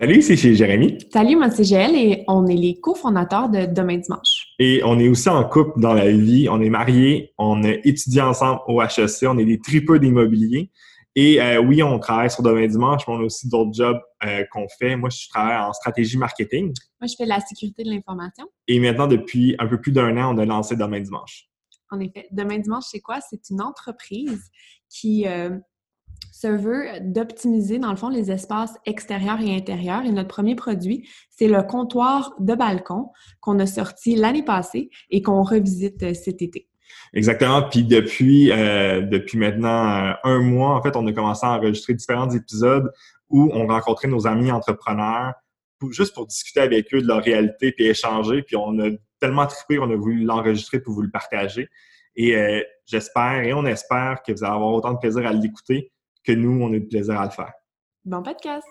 Salut, c'est chez Jérémy. Salut, moi c'est GL et on est les cofondateurs de Demain Dimanche. Et on est aussi en couple dans la vie. On est mariés, on a étudié ensemble au HEC, on est des tripeux d'immobilier. Et euh, oui, on travaille sur Demain Dimanche, mais on a aussi d'autres jobs euh, qu'on fait. Moi, je travaille en stratégie marketing. Moi, je fais la sécurité de l'information. Et maintenant, depuis un peu plus d'un an, on a lancé Demain Dimanche. En effet, Demain Dimanche, c'est quoi? C'est une entreprise qui euh, se veut d'optimiser, dans le fond, les espaces extérieurs et intérieurs. Et notre premier produit, c'est le comptoir de balcon qu'on a sorti l'année passée et qu'on revisite euh, cet été. Exactement. Puis depuis, euh, depuis maintenant un mois, en fait, on a commencé à enregistrer différents épisodes où on rencontrait nos amis entrepreneurs juste pour discuter avec eux de leur réalité puis échanger. Puis on a tellement trippé, on a voulu l'enregistrer pour vous le partager. Et j'espère et on espère que vous allez avoir autant de plaisir à l'écouter que nous, on a du plaisir à le faire. Bon podcast!